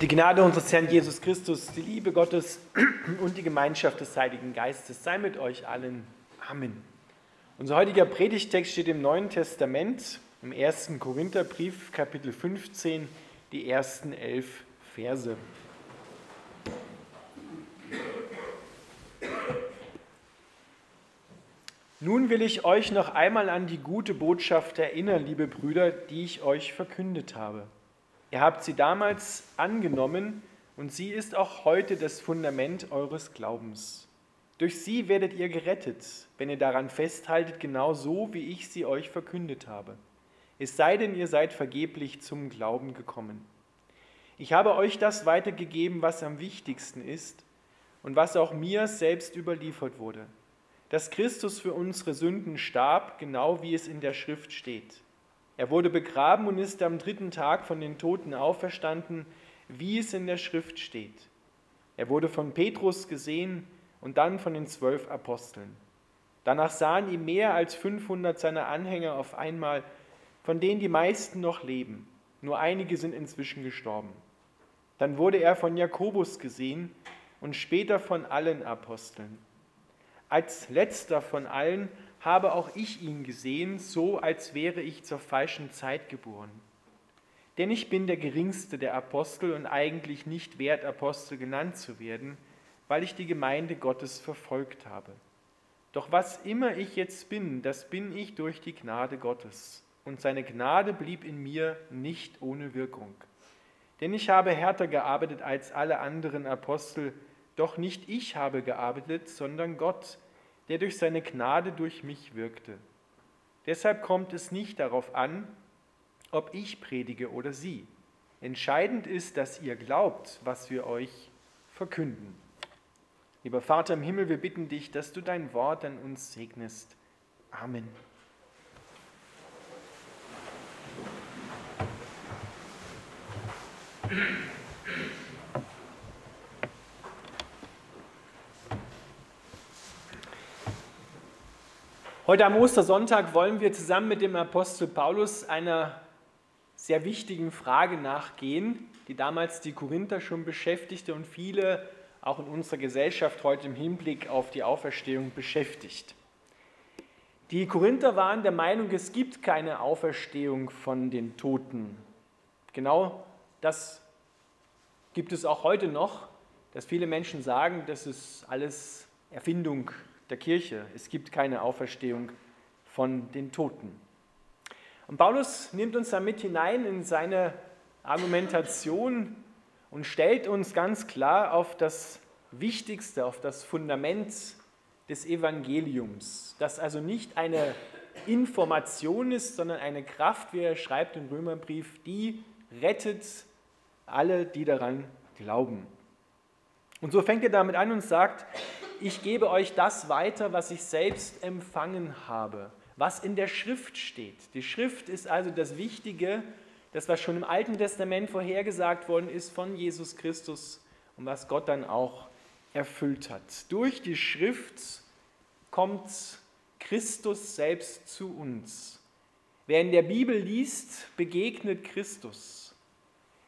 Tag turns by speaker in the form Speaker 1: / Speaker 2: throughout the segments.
Speaker 1: Die Gnade unseres Herrn Jesus Christus, die Liebe Gottes und die Gemeinschaft des Heiligen Geistes sei mit euch allen. Amen. Unser heutiger Predigtext steht im Neuen Testament, im ersten Korintherbrief, Kapitel 15, die ersten elf Verse. Nun will ich euch noch einmal an die gute Botschaft erinnern, liebe Brüder, die ich euch verkündet habe. Ihr habt sie damals angenommen und sie ist auch heute das Fundament eures Glaubens. Durch sie werdet ihr gerettet, wenn ihr daran festhaltet, genau so, wie ich sie euch verkündet habe. Es sei denn, ihr seid vergeblich zum Glauben gekommen. Ich habe euch das weitergegeben, was am wichtigsten ist und was auch mir selbst überliefert wurde, dass Christus für unsere Sünden starb, genau wie es in der Schrift steht er wurde begraben und ist am dritten Tag von den Toten auferstanden, wie es in der Schrift steht. Er wurde von Petrus gesehen und dann von den zwölf Aposteln. Danach sahen ihm mehr als 500 seiner Anhänger auf einmal, von denen die meisten noch leben. Nur einige sind inzwischen gestorben. Dann wurde er von Jakobus gesehen und später von allen Aposteln. Als letzter von allen habe auch ich ihn gesehen, so als wäre ich zur falschen Zeit geboren. Denn ich bin der geringste der Apostel und eigentlich nicht wert, Apostel genannt zu werden, weil ich die Gemeinde Gottes verfolgt habe. Doch was immer ich jetzt bin, das bin ich durch die Gnade Gottes. Und seine Gnade blieb in mir nicht ohne Wirkung. Denn ich habe härter gearbeitet als alle anderen Apostel, doch nicht ich habe gearbeitet, sondern Gott, der durch seine Gnade durch mich wirkte. Deshalb kommt es nicht darauf an, ob ich predige oder Sie. Entscheidend ist, dass ihr glaubt, was wir euch verkünden. Lieber Vater im Himmel, wir bitten dich, dass du dein Wort an uns segnest. Amen. Heute am Ostersonntag wollen wir zusammen mit dem Apostel Paulus einer sehr wichtigen Frage nachgehen, die damals die Korinther schon beschäftigte und viele auch in unserer Gesellschaft heute im Hinblick auf die Auferstehung beschäftigt. Die Korinther waren der Meinung, es gibt keine Auferstehung von den Toten. Genau das gibt es auch heute noch, dass viele Menschen sagen, das ist alles Erfindung der Kirche. Es gibt keine Auferstehung von den Toten. Und Paulus nimmt uns damit hinein in seine Argumentation und stellt uns ganz klar auf das Wichtigste, auf das Fundament des Evangeliums, das also nicht eine Information ist, sondern eine Kraft, wie er schreibt im Römerbrief, die rettet alle, die daran glauben. Und so fängt er damit an und sagt, ich gebe euch das weiter, was ich selbst empfangen habe, was in der Schrift steht. Die Schrift ist also das Wichtige, das, was schon im Alten Testament vorhergesagt worden ist von Jesus Christus und was Gott dann auch erfüllt hat. Durch die Schrift kommt Christus selbst zu uns. Wer in der Bibel liest, begegnet Christus.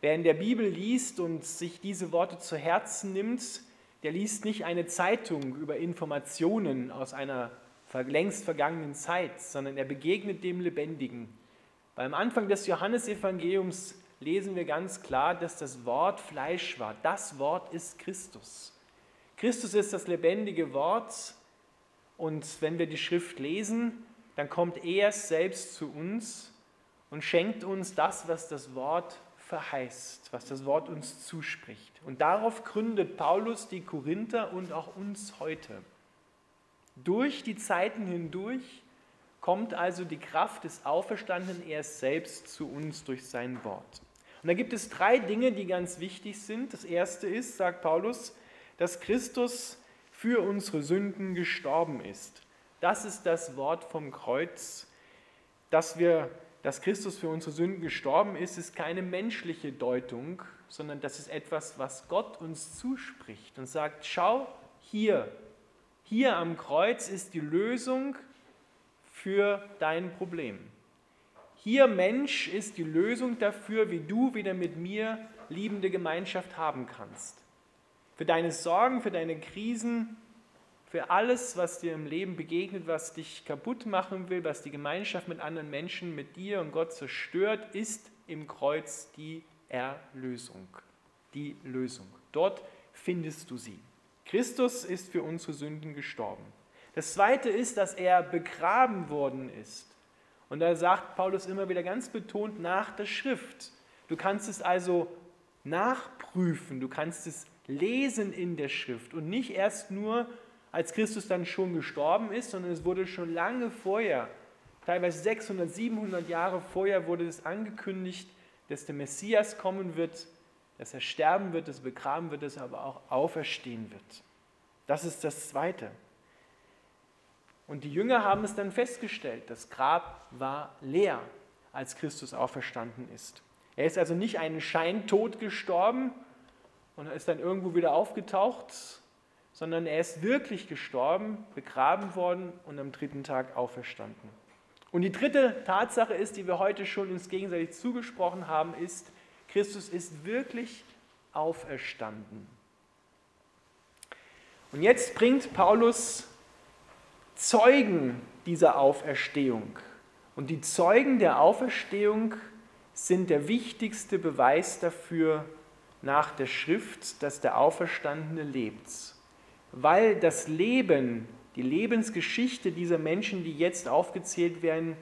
Speaker 1: Wer in der Bibel liest und sich diese Worte zu Herzen nimmt, der liest nicht eine Zeitung über Informationen aus einer längst vergangenen Zeit, sondern er begegnet dem Lebendigen. Beim Anfang des Johannesevangeliums lesen wir ganz klar, dass das Wort Fleisch war. Das Wort ist Christus. Christus ist das lebendige Wort und wenn wir die Schrift lesen, dann kommt er selbst zu uns und schenkt uns das, was das Wort verheißt, was das Wort uns zuspricht. Und darauf gründet Paulus die Korinther und auch uns heute. Durch die Zeiten hindurch kommt also die Kraft des Auferstandenen erst selbst zu uns durch sein Wort. Und da gibt es drei Dinge, die ganz wichtig sind. Das erste ist, sagt Paulus, dass Christus für unsere Sünden gestorben ist. Das ist das Wort vom Kreuz, das wir dass Christus für unsere Sünden gestorben ist, ist keine menschliche Deutung, sondern das ist etwas, was Gott uns zuspricht und sagt, schau hier, hier am Kreuz ist die Lösung für dein Problem. hier Mensch ist die Lösung dafür, wie du wieder mit mir liebende Gemeinschaft haben kannst. Für deine Sorgen, für deine Krisen, für alles, was dir im Leben begegnet, was dich kaputt machen will, was die Gemeinschaft mit anderen Menschen, mit dir und Gott zerstört, ist im Kreuz die Erlösung. Die Lösung. Dort findest du sie. Christus ist für unsere Sünden gestorben. Das zweite ist, dass er begraben worden ist. Und da sagt Paulus immer wieder ganz betont nach der Schrift. Du kannst es also nachprüfen, du kannst es lesen in der Schrift und nicht erst nur, als Christus dann schon gestorben ist, sondern es wurde schon lange vorher, teilweise 600, 700 Jahre vorher, wurde es angekündigt, dass der Messias kommen wird, dass er sterben wird, dass er begraben wird, dass er aber auch auferstehen wird. Das ist das Zweite. Und die Jünger haben es dann festgestellt, das Grab war leer, als Christus auferstanden ist. Er ist also nicht einen Scheintod gestorben und ist dann irgendwo wieder aufgetaucht, sondern er ist wirklich gestorben, begraben worden und am dritten Tag auferstanden. Und die dritte Tatsache ist, die wir heute schon uns gegenseitig zugesprochen haben, ist, Christus ist wirklich auferstanden. Und jetzt bringt Paulus Zeugen dieser Auferstehung. Und die Zeugen der Auferstehung sind der wichtigste Beweis dafür nach der Schrift, dass der Auferstandene lebt. Weil das Leben, die Lebensgeschichte dieser Menschen, die jetzt aufgezählt werden,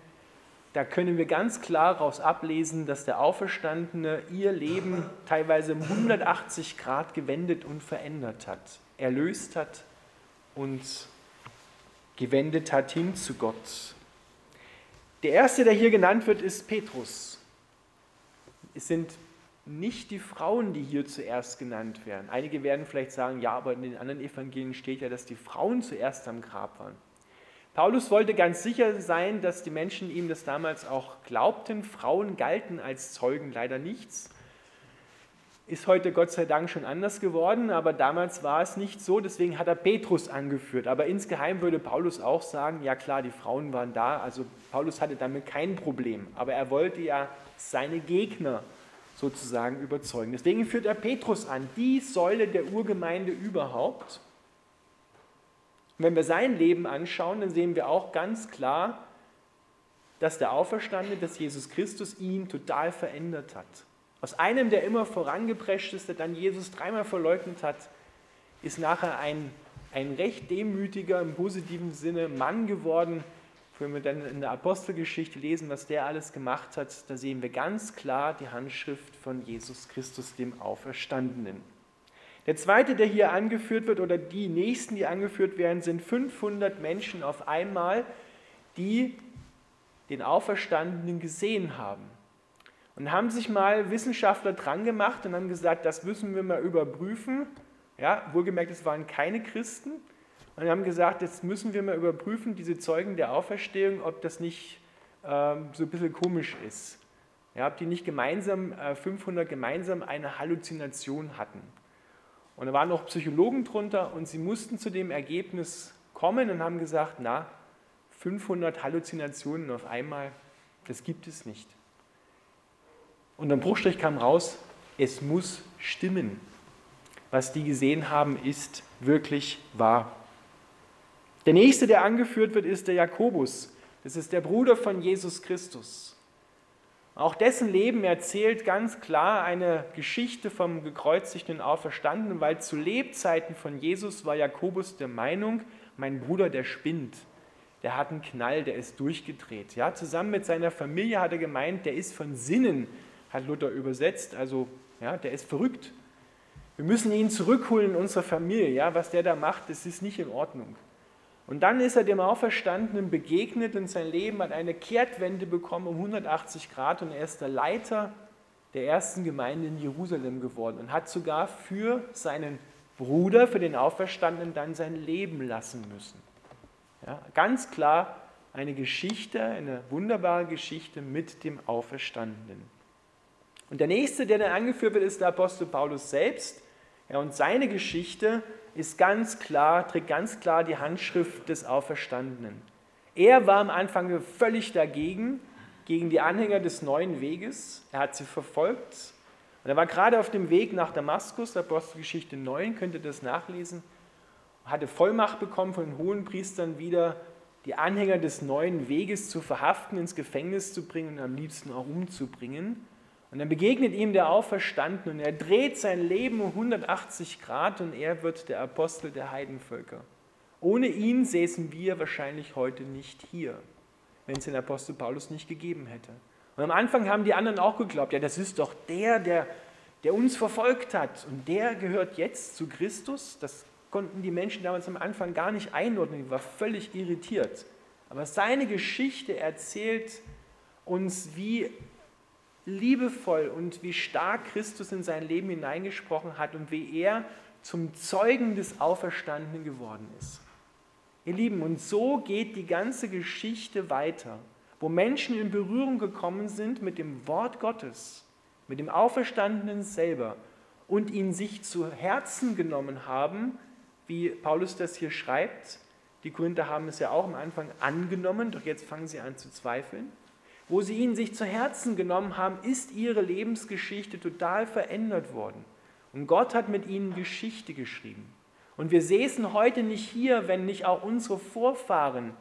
Speaker 1: da können wir ganz klar daraus ablesen, dass der Auferstandene ihr Leben teilweise um 180 Grad gewendet und verändert hat, erlöst hat und gewendet hat hin zu Gott. Der erste, der hier genannt wird, ist Petrus. Es sind nicht die Frauen, die hier zuerst genannt werden. Einige werden vielleicht sagen, ja, aber in den anderen Evangelien steht ja, dass die Frauen zuerst am Grab waren. Paulus wollte ganz sicher sein, dass die Menschen ihm das damals auch glaubten. Frauen galten als Zeugen leider nichts. Ist heute Gott sei Dank schon anders geworden, aber damals war es nicht so, deswegen hat er Petrus angeführt. Aber insgeheim würde Paulus auch sagen, ja klar, die Frauen waren da, also Paulus hatte damit kein Problem, aber er wollte ja seine Gegner sozusagen überzeugen. Deswegen führt er Petrus an, die Säule der Urgemeinde überhaupt. Und wenn wir sein Leben anschauen, dann sehen wir auch ganz klar, dass der Auferstandene, dass Jesus Christus ihn total verändert hat. Aus einem, der immer vorangeprescht ist, der dann Jesus dreimal verleugnet hat, ist nachher ein, ein recht demütiger, im positiven Sinne Mann geworden. Wenn wir dann in der Apostelgeschichte lesen, was der alles gemacht hat, da sehen wir ganz klar die Handschrift von Jesus Christus, dem Auferstandenen. Der zweite, der hier angeführt wird, oder die nächsten, die angeführt werden, sind 500 Menschen auf einmal, die den Auferstandenen gesehen haben. Und haben sich mal Wissenschaftler dran gemacht und haben gesagt, das müssen wir mal überprüfen. Ja, wohlgemerkt, es waren keine Christen. Und haben gesagt, jetzt müssen wir mal überprüfen, diese Zeugen der Auferstehung, ob das nicht ähm, so ein bisschen komisch ist. Ja, ob die nicht gemeinsam, äh, 500 gemeinsam eine Halluzination hatten. Und da waren noch Psychologen drunter und sie mussten zu dem Ergebnis kommen und haben gesagt, na, 500 Halluzinationen auf einmal, das gibt es nicht. Und am Bruchstrich kam raus, es muss stimmen. Was die gesehen haben, ist wirklich wahr. Der nächste, der angeführt wird, ist der Jakobus. Das ist der Bruder von Jesus Christus. Auch dessen Leben erzählt ganz klar eine Geschichte vom gekreuzigten und Auferstandenen, weil zu Lebzeiten von Jesus war Jakobus der Meinung, mein Bruder, der spinnt. Der hat einen Knall, der ist durchgedreht. Ja, zusammen mit seiner Familie hat er gemeint, der ist von Sinnen, hat Luther übersetzt, also ja, der ist verrückt. Wir müssen ihn zurückholen in unsere Familie. Ja, was der da macht, das ist nicht in Ordnung. Und dann ist er dem Auferstandenen begegnet und sein Leben hat eine Kehrtwende bekommen um 180 Grad und er ist der Leiter der ersten Gemeinde in Jerusalem geworden und hat sogar für seinen Bruder, für den Auferstandenen, dann sein Leben lassen müssen. Ja, ganz klar eine Geschichte, eine wunderbare Geschichte mit dem Auferstandenen. Und der nächste, der dann angeführt wird, ist der Apostel Paulus selbst. Ja, und seine Geschichte ist ganz klar, trägt ganz klar die Handschrift des Auferstandenen. Er war am Anfang völlig dagegen, gegen die Anhänger des neuen Weges. Er hat sie verfolgt. Und er war gerade auf dem Weg nach Damaskus, Apostelgeschichte 9, könnt ihr das nachlesen, hatte Vollmacht bekommen von den Hohenpriestern wieder, die Anhänger des neuen Weges zu verhaften, ins Gefängnis zu bringen und am liebsten auch umzubringen. Und dann begegnet ihm der Auferstandene und er dreht sein Leben um 180 Grad und er wird der Apostel der Heidenvölker. Ohne ihn säßen wir wahrscheinlich heute nicht hier, wenn es den Apostel Paulus nicht gegeben hätte. Und am Anfang haben die anderen auch geglaubt, ja, das ist doch der, der, der uns verfolgt hat und der gehört jetzt zu Christus. Das konnten die Menschen damals am Anfang gar nicht einordnen, die war völlig irritiert. Aber seine Geschichte erzählt uns, wie liebevoll und wie stark Christus in sein Leben hineingesprochen hat und wie er zum Zeugen des Auferstandenen geworden ist. Ihr Lieben, und so geht die ganze Geschichte weiter, wo Menschen in Berührung gekommen sind mit dem Wort Gottes, mit dem Auferstandenen selber und ihn sich zu Herzen genommen haben, wie Paulus das hier schreibt. Die Korinther haben es ja auch am Anfang angenommen, doch jetzt fangen sie an zu zweifeln wo sie ihn sich zu Herzen genommen haben, ist ihre Lebensgeschichte total verändert worden. Und Gott hat mit ihnen Geschichte geschrieben. Und wir säßen heute nicht hier, wenn nicht auch unsere Vorfahren,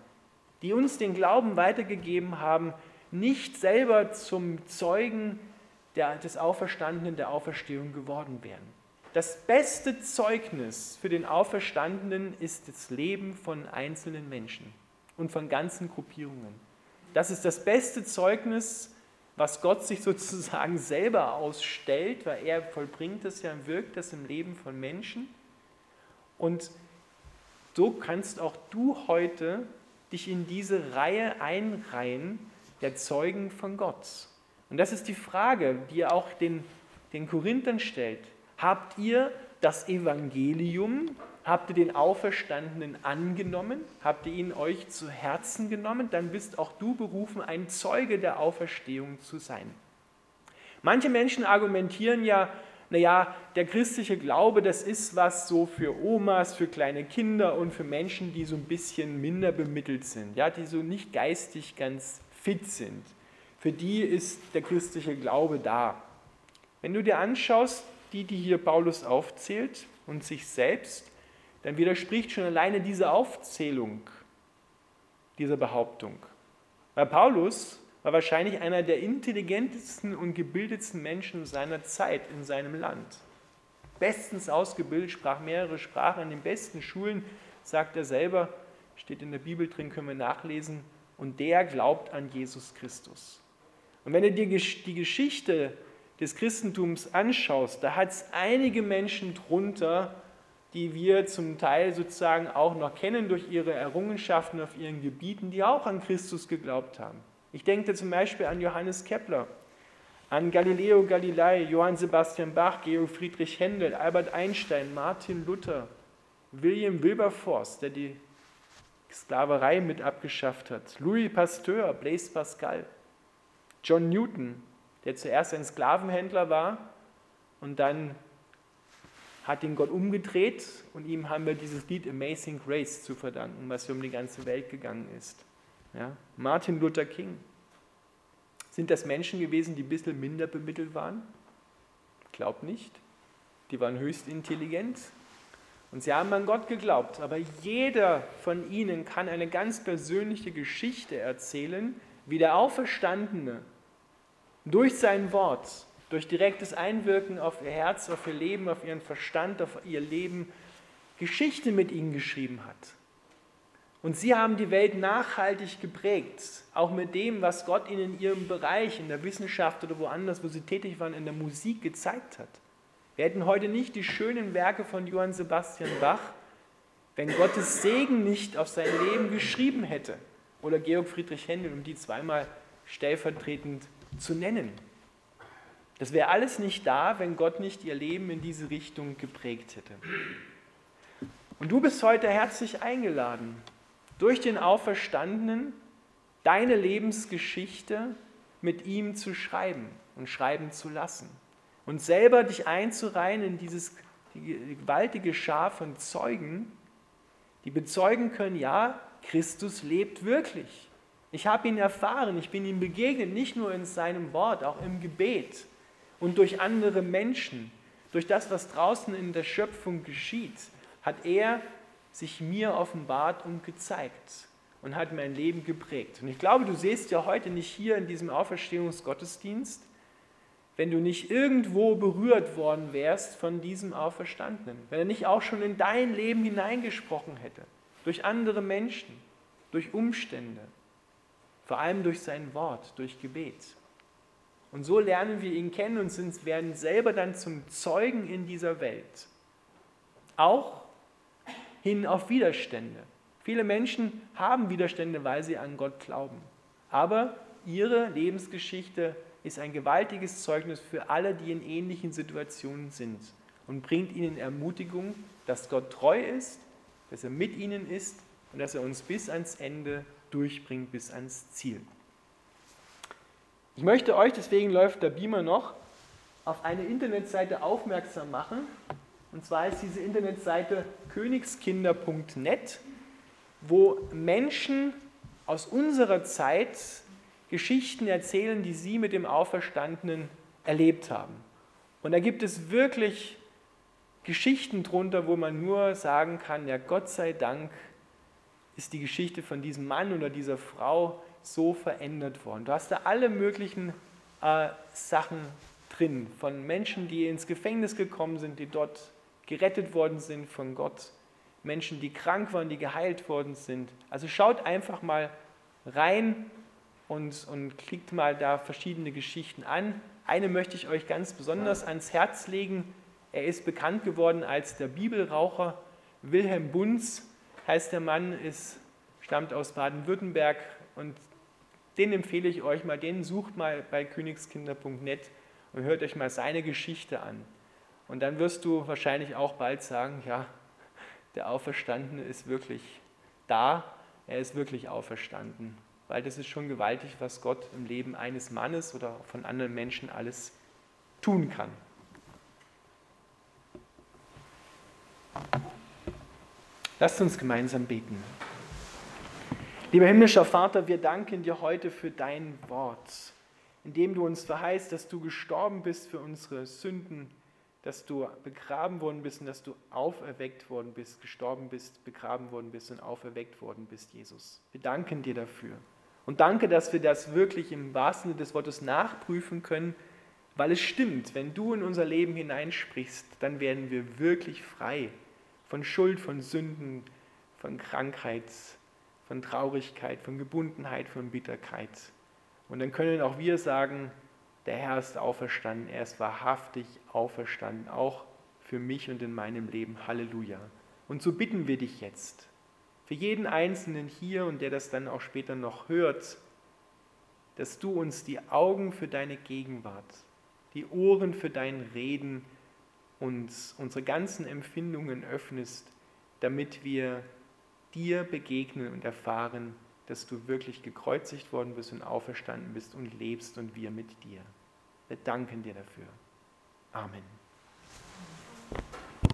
Speaker 1: die uns den Glauben weitergegeben haben, nicht selber zum Zeugen der, des Auferstandenen, der Auferstehung geworden wären. Das beste Zeugnis für den Auferstandenen ist das Leben von einzelnen Menschen und von ganzen Gruppierungen. Das ist das beste Zeugnis, was Gott sich sozusagen selber ausstellt, weil er vollbringt es ja und wirkt das im Leben von Menschen. Und so kannst auch du heute dich in diese Reihe einreihen der Zeugen von Gott. Und das ist die Frage, die er auch den, den Korinthern stellt. Habt ihr das Evangelium Habt ihr den Auferstandenen angenommen? Habt ihr ihn euch zu Herzen genommen? Dann bist auch du berufen, ein Zeuge der Auferstehung zu sein. Manche Menschen argumentieren ja, naja, der christliche Glaube, das ist was so für Omas, für kleine Kinder und für Menschen, die so ein bisschen minder bemittelt sind, ja, die so nicht geistig ganz fit sind. Für die ist der christliche Glaube da. Wenn du dir anschaust, die, die hier Paulus aufzählt und sich selbst, dann widerspricht schon alleine diese Aufzählung dieser Behauptung. Weil Paulus war wahrscheinlich einer der intelligentesten und gebildetsten Menschen seiner Zeit in seinem Land. Bestens ausgebildet, sprach mehrere Sprachen an den besten Schulen, sagt er selber, steht in der Bibel drin, können wir nachlesen, und der glaubt an Jesus Christus. Und wenn du dir die Geschichte des Christentums anschaust, da hat es einige Menschen drunter, die wir zum Teil sozusagen auch noch kennen durch ihre Errungenschaften auf ihren Gebieten, die auch an Christus geglaubt haben. Ich denke zum Beispiel an Johannes Kepler, an Galileo Galilei, Johann Sebastian Bach, Georg Friedrich Händel, Albert Einstein, Martin Luther, William Wilberforce, der die Sklaverei mit abgeschafft hat, Louis Pasteur, Blaise Pascal, John Newton, der zuerst ein Sklavenhändler war und dann hat ihn Gott umgedreht und ihm haben wir dieses Lied Amazing Grace zu verdanken, was um die ganze Welt gegangen ist. Ja? Martin Luther King. Sind das Menschen gewesen, die ein bisschen minder bemittelt waren? Glaub nicht. Die waren höchst intelligent und sie haben an Gott geglaubt. Aber jeder von ihnen kann eine ganz persönliche Geschichte erzählen, wie der Auferstandene durch sein Wort durch direktes Einwirken auf ihr Herz, auf ihr Leben, auf ihren Verstand, auf ihr Leben Geschichte mit ihnen geschrieben hat. Und sie haben die Welt nachhaltig geprägt, auch mit dem, was Gott ihnen in ihrem Bereich, in der Wissenschaft oder woanders, wo sie tätig waren, in der Musik gezeigt hat. Wir hätten heute nicht die schönen Werke von Johann Sebastian Bach, wenn Gottes Segen nicht auf sein Leben geschrieben hätte. Oder Georg Friedrich Händel, um die zweimal stellvertretend zu nennen. Das wäre alles nicht da, wenn Gott nicht ihr Leben in diese Richtung geprägt hätte. Und du bist heute herzlich eingeladen, durch den Auferstandenen deine Lebensgeschichte mit ihm zu schreiben und schreiben zu lassen. Und selber dich einzureihen in dieses die gewaltige Schar von Zeugen, die bezeugen können, ja, Christus lebt wirklich. Ich habe ihn erfahren, ich bin ihm begegnet, nicht nur in seinem Wort, auch im Gebet und durch andere Menschen, durch das, was draußen in der Schöpfung geschieht, hat er sich mir offenbart und gezeigt und hat mein Leben geprägt. Und ich glaube, du siehst ja heute nicht hier in diesem Auferstehungsgottesdienst, wenn du nicht irgendwo berührt worden wärst von diesem Auferstandenen, wenn er nicht auch schon in dein Leben hineingesprochen hätte, durch andere Menschen, durch Umstände, vor allem durch sein Wort, durch Gebet. Und so lernen wir ihn kennen und sind, werden selber dann zum Zeugen in dieser Welt. Auch hin auf Widerstände. Viele Menschen haben Widerstände, weil sie an Gott glauben. Aber ihre Lebensgeschichte ist ein gewaltiges Zeugnis für alle, die in ähnlichen Situationen sind und bringt ihnen Ermutigung, dass Gott treu ist, dass er mit ihnen ist und dass er uns bis ans Ende durchbringt, bis ans Ziel. Ich möchte euch, deswegen läuft der Beamer noch, auf eine Internetseite aufmerksam machen. Und zwar ist diese Internetseite königskinder.net, wo Menschen aus unserer Zeit Geschichten erzählen, die sie mit dem Auferstandenen erlebt haben. Und da gibt es wirklich Geschichten drunter, wo man nur sagen kann, ja Gott sei Dank ist die Geschichte von diesem Mann oder dieser Frau so verändert worden. Du hast da alle möglichen äh, Sachen drin, von Menschen, die ins Gefängnis gekommen sind, die dort gerettet worden sind von Gott, Menschen, die krank waren, die geheilt worden sind. Also schaut einfach mal rein und, und klickt mal da verschiedene Geschichten an. Eine möchte ich euch ganz besonders ans Herz legen. Er ist bekannt geworden als der Bibelraucher. Wilhelm Bunz heißt der Mann, ist, stammt aus Baden-Württemberg und den empfehle ich euch mal, den sucht mal bei königskinder.net und hört euch mal seine Geschichte an. Und dann wirst du wahrscheinlich auch bald sagen, ja, der Auferstandene ist wirklich da, er ist wirklich auferstanden. Weil das ist schon gewaltig, was Gott im Leben eines Mannes oder von anderen Menschen alles tun kann. Lasst uns gemeinsam beten. Lieber himmlischer Vater, wir danken dir heute für dein Wort, in dem du uns verheißt, dass du gestorben bist für unsere Sünden, dass du begraben worden bist und dass du auferweckt worden bist, gestorben bist, begraben worden bist und auferweckt worden bist, Jesus. Wir danken dir dafür. Und danke, dass wir das wirklich im wahrsten Sinne des Wortes nachprüfen können, weil es stimmt, wenn du in unser Leben hineinsprichst, dann werden wir wirklich frei von Schuld, von Sünden, von Krankheit, von Traurigkeit, von Gebundenheit, von Bitterkeit. Und dann können auch wir sagen, der Herr ist auferstanden, er ist wahrhaftig auferstanden, auch für mich und in meinem Leben. Halleluja. Und so bitten wir dich jetzt, für jeden Einzelnen hier und der das dann auch später noch hört, dass du uns die Augen für deine Gegenwart, die Ohren für dein Reden uns unsere ganzen Empfindungen öffnest, damit wir dir begegnen und erfahren, dass du wirklich gekreuzigt worden bist und auferstanden bist und lebst und wir mit dir. Wir danken dir dafür. Amen.